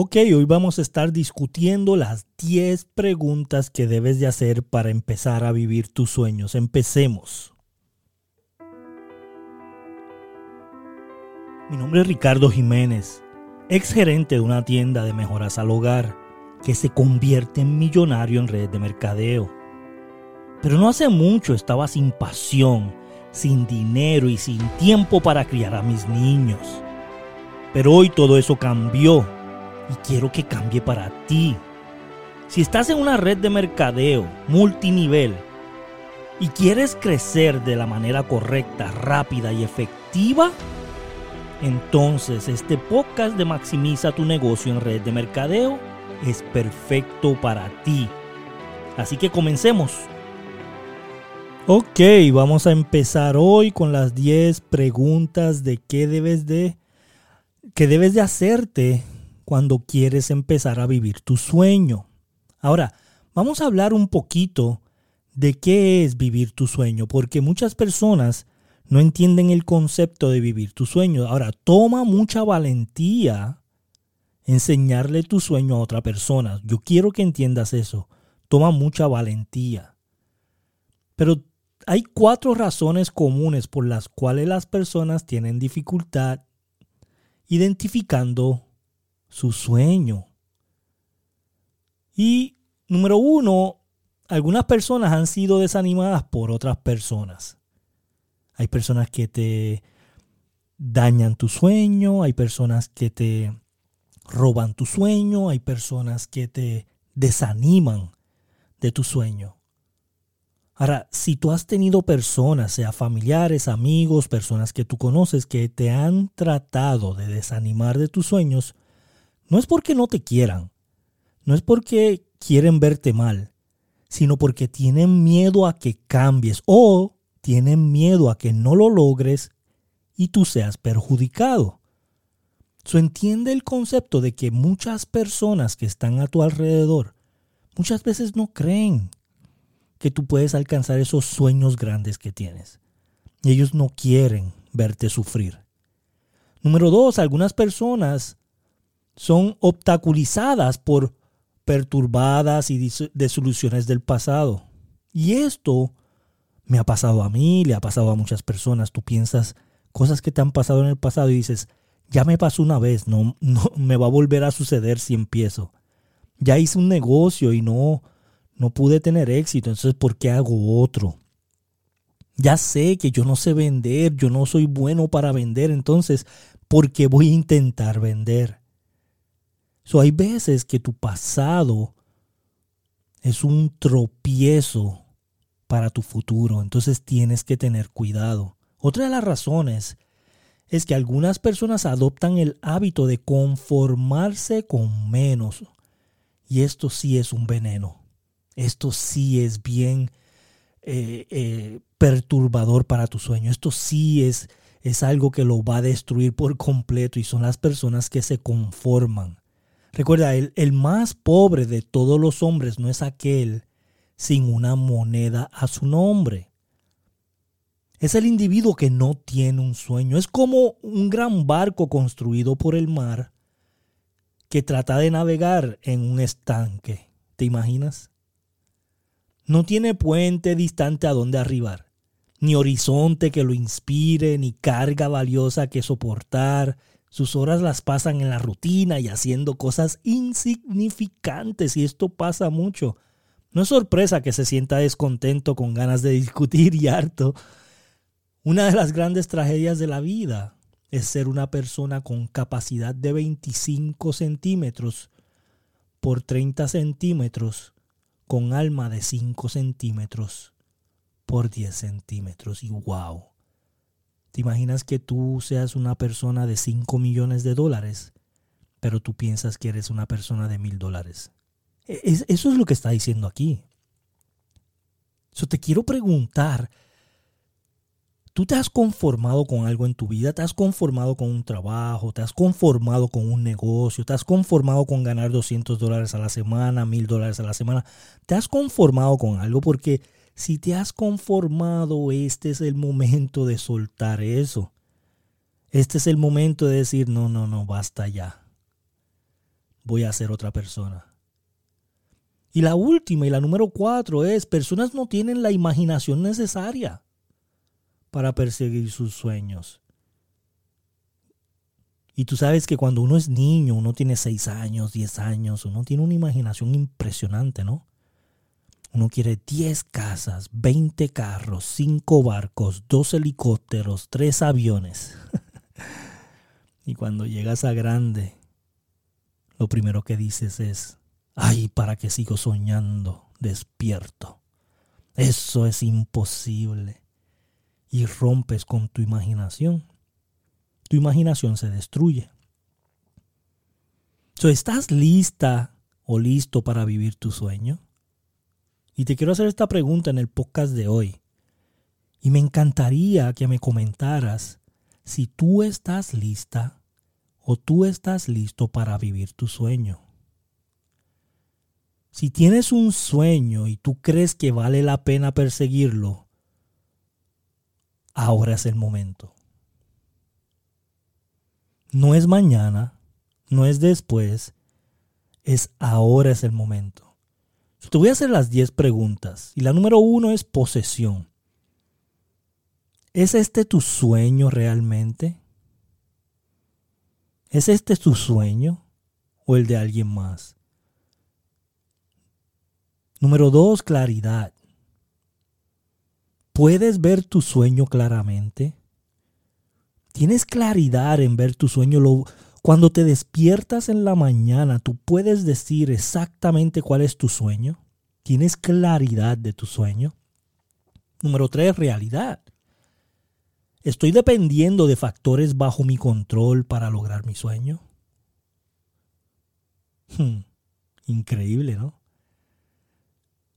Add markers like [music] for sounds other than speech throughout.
Ok, hoy vamos a estar discutiendo las 10 preguntas que debes de hacer para empezar a vivir tus sueños. Empecemos. Mi nombre es Ricardo Jiménez, ex gerente de una tienda de mejoras al hogar que se convierte en millonario en redes de mercadeo. Pero no hace mucho estaba sin pasión, sin dinero y sin tiempo para criar a mis niños. Pero hoy todo eso cambió y quiero que cambie para ti. Si estás en una red de mercadeo multinivel y quieres crecer de la manera correcta, rápida y efectiva, entonces este podcast de Maximiza tu negocio en red de mercadeo es perfecto para ti. Así que comencemos. Ok, vamos a empezar hoy con las 10 preguntas de qué debes de, qué debes de hacerte cuando quieres empezar a vivir tu sueño. Ahora, vamos a hablar un poquito de qué es vivir tu sueño, porque muchas personas no entienden el concepto de vivir tu sueño. Ahora, toma mucha valentía enseñarle tu sueño a otra persona. Yo quiero que entiendas eso. Toma mucha valentía. Pero hay cuatro razones comunes por las cuales las personas tienen dificultad identificando su sueño. Y número uno, algunas personas han sido desanimadas por otras personas. Hay personas que te dañan tu sueño, hay personas que te roban tu sueño, hay personas que te desaniman de tu sueño. Ahora, si tú has tenido personas, sea familiares, amigos, personas que tú conoces, que te han tratado de desanimar de tus sueños, no es porque no te quieran, no es porque quieren verte mal, sino porque tienen miedo a que cambies o tienen miedo a que no lo logres y tú seas perjudicado. So, entiende el concepto de que muchas personas que están a tu alrededor muchas veces no creen que tú puedes alcanzar esos sueños grandes que tienes. Y ellos no quieren verte sufrir. Número dos, algunas personas son obstaculizadas por perturbadas y desoluciones del pasado. Y esto me ha pasado a mí, le ha pasado a muchas personas. Tú piensas cosas que te han pasado en el pasado y dices, ya me pasó una vez, no, [laughs] no me va a volver a suceder si empiezo. Ya hice un negocio y no, no pude tener éxito, entonces ¿por qué hago otro? Ya sé que yo no sé vender, yo no soy bueno para vender, entonces ¿por qué voy a intentar vender? Hay veces que tu pasado es un tropiezo para tu futuro, entonces tienes que tener cuidado. Otra de las razones es que algunas personas adoptan el hábito de conformarse con menos. Y esto sí es un veneno. Esto sí es bien eh, eh, perturbador para tu sueño. Esto sí es, es algo que lo va a destruir por completo y son las personas que se conforman. Recuerda, el, el más pobre de todos los hombres no es aquel sin una moneda a su nombre. Es el individuo que no tiene un sueño. Es como un gran barco construido por el mar que trata de navegar en un estanque. ¿Te imaginas? No tiene puente distante a donde arribar, ni horizonte que lo inspire, ni carga valiosa que soportar, sus horas las pasan en la rutina y haciendo cosas insignificantes y esto pasa mucho. No es sorpresa que se sienta descontento con ganas de discutir y harto. Una de las grandes tragedias de la vida es ser una persona con capacidad de 25 centímetros por 30 centímetros con alma de 5 centímetros por 10 centímetros. Y wow, ¿Te imaginas que tú seas una persona de 5 millones de dólares, pero tú piensas que eres una persona de mil dólares? E, eso es lo que está diciendo aquí. Yo te quiero preguntar, ¿tú te has conformado con algo en tu vida? ¿Te has conformado con un trabajo? ¿Te has conformado con un negocio? ¿Te has conformado con ganar 200 dólares a la semana, mil dólares a la semana? ¿Te has conformado con algo? Porque si te has conformado, este es el momento de soltar eso. Este es el momento de decir, no, no, no, basta ya. voy a ser otra persona. Y la última y la número cuatro es, personas no tienen la imaginación necesaria para perseguir sus sueños. Y tú sabes que cuando uno es niño, uno tiene 6 años, 10 años, uno tiene una imaginación impresionante, ¿no? Uno quiere 10 casas, 20 carros, 5 barcos, 2 helicópteros, 3 aviones. [laughs] y cuando llegas a grande, lo primero que dices es, ay, ¿para qué sigo soñando despierto? Eso es imposible. Y rompes con tu imaginación tu imaginación se destruye. ¿Estás lista o listo para vivir tu sueño? Y te quiero hacer esta pregunta en el podcast de hoy. Y me encantaría que me comentaras si tú estás lista o tú estás listo para vivir tu sueño. Si tienes un sueño y tú crees que vale la pena perseguirlo, ahora es el momento. No es mañana, no es después, es ahora es el momento. Te voy a hacer las 10 preguntas. Y la número uno es posesión. ¿Es este tu sueño realmente? ¿Es este tu sueño o el de alguien más? Número dos, claridad. ¿Puedes ver tu sueño claramente? tienes claridad en ver tu sueño. Cuando te despiertas en la mañana, tú puedes decir exactamente cuál es tu sueño. Tienes claridad de tu sueño. Número tres, realidad. ¿Estoy dependiendo de factores bajo mi control para lograr mi sueño? Hmm, increíble, ¿no?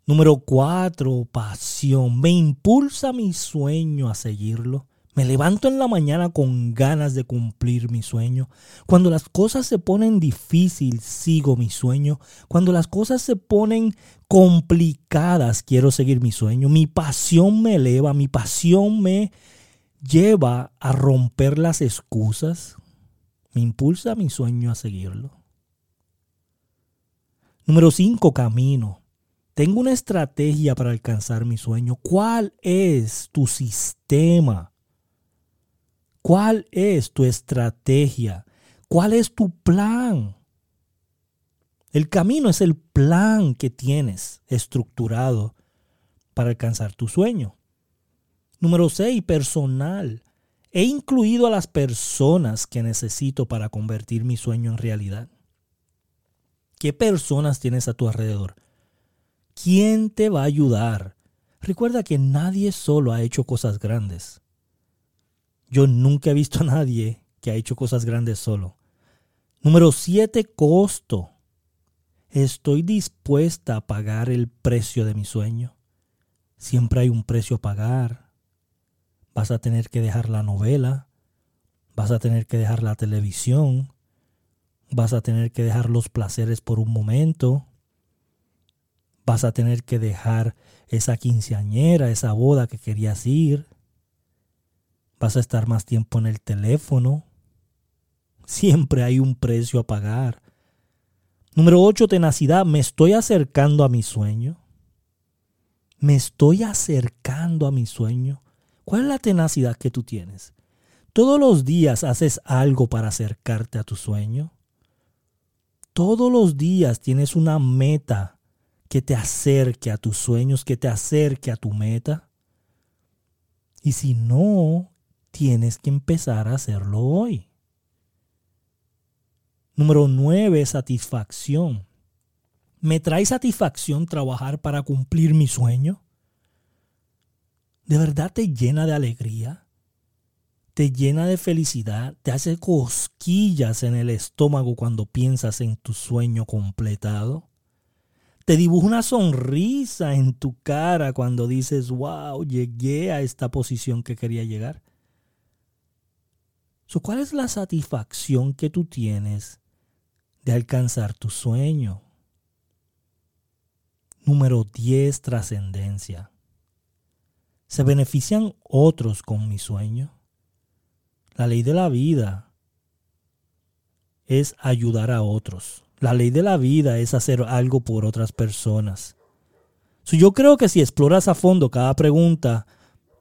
Número cuatro, pasión. ¿Me impulsa mi sueño a seguirlo? Me levanto en la mañana con ganas de cumplir mi sueño. Cuando las cosas se ponen difíciles, sigo mi sueño. Cuando las cosas se ponen complicadas, quiero seguir mi sueño. Mi pasión me eleva, mi pasión me lleva a romper las excusas. Me impulsa mi sueño a seguirlo. Número 5, camino. Tengo una estrategia para alcanzar mi sueño. ¿Cuál es tu sistema? ¿Cuál es tu estrategia? ¿Cuál es tu plan? El camino es el plan que tienes estructurado para alcanzar tu sueño. Número 6, personal. He incluido a las personas que necesito para convertir mi sueño en realidad. ¿Qué personas tienes a tu alrededor? ¿Quién te va a ayudar? Recuerda que nadie solo ha hecho cosas grandes. Yo nunca he visto a nadie que ha hecho cosas grandes solo. Número 7, costo. Estoy dispuesta a pagar el precio de mi sueño. Siempre hay un precio a pagar. Vas a tener que dejar la novela. Vas a tener que dejar la televisión. Vas a tener que dejar los placeres por un momento. Vas a tener que dejar esa quinceañera, esa boda que querías ir vas a estar más tiempo en el teléfono. Siempre hay un precio a pagar. Número 8, tenacidad. ¿Me estoy acercando a mi sueño? ¿Me estoy acercando a mi sueño? ¿Cuál es la tenacidad que tú tienes? ¿Todos los días haces algo para acercarte a tu sueño? Todos los días tienes una meta que te acerque a tus sueños, que te acerque a tu meta. Y si no, tienes que empezar a hacerlo hoy. Número 9, satisfacción. ¿Me trae satisfacción trabajar para cumplir mi sueño? ¿De verdad te llena de alegría? ¿Te llena de felicidad? ¿Te hace cosquillas en el estómago cuando piensas en tu sueño completado? ¿Te dibuja una sonrisa en tu cara cuando dices, wow, llegué a esta posición que quería llegar? ¿Cuál es la satisfacción que tú tienes de alcanzar tu sueño? Número 10, trascendencia. ¿Se benefician otros con mi sueño? La ley de la vida es ayudar a otros. La ley de la vida es hacer algo por otras personas. yo creo que si exploras a fondo cada pregunta,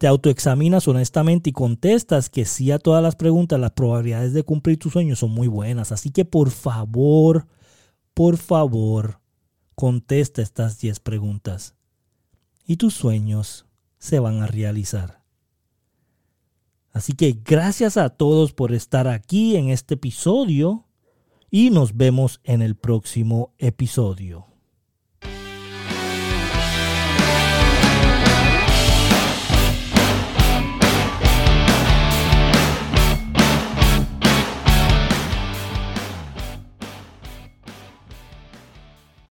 te autoexaminas honestamente y contestas que sí a todas las preguntas, las probabilidades de cumplir tus sueños son muy buenas. Así que por favor, por favor, contesta estas 10 preguntas. Y tus sueños se van a realizar. Así que gracias a todos por estar aquí en este episodio y nos vemos en el próximo episodio.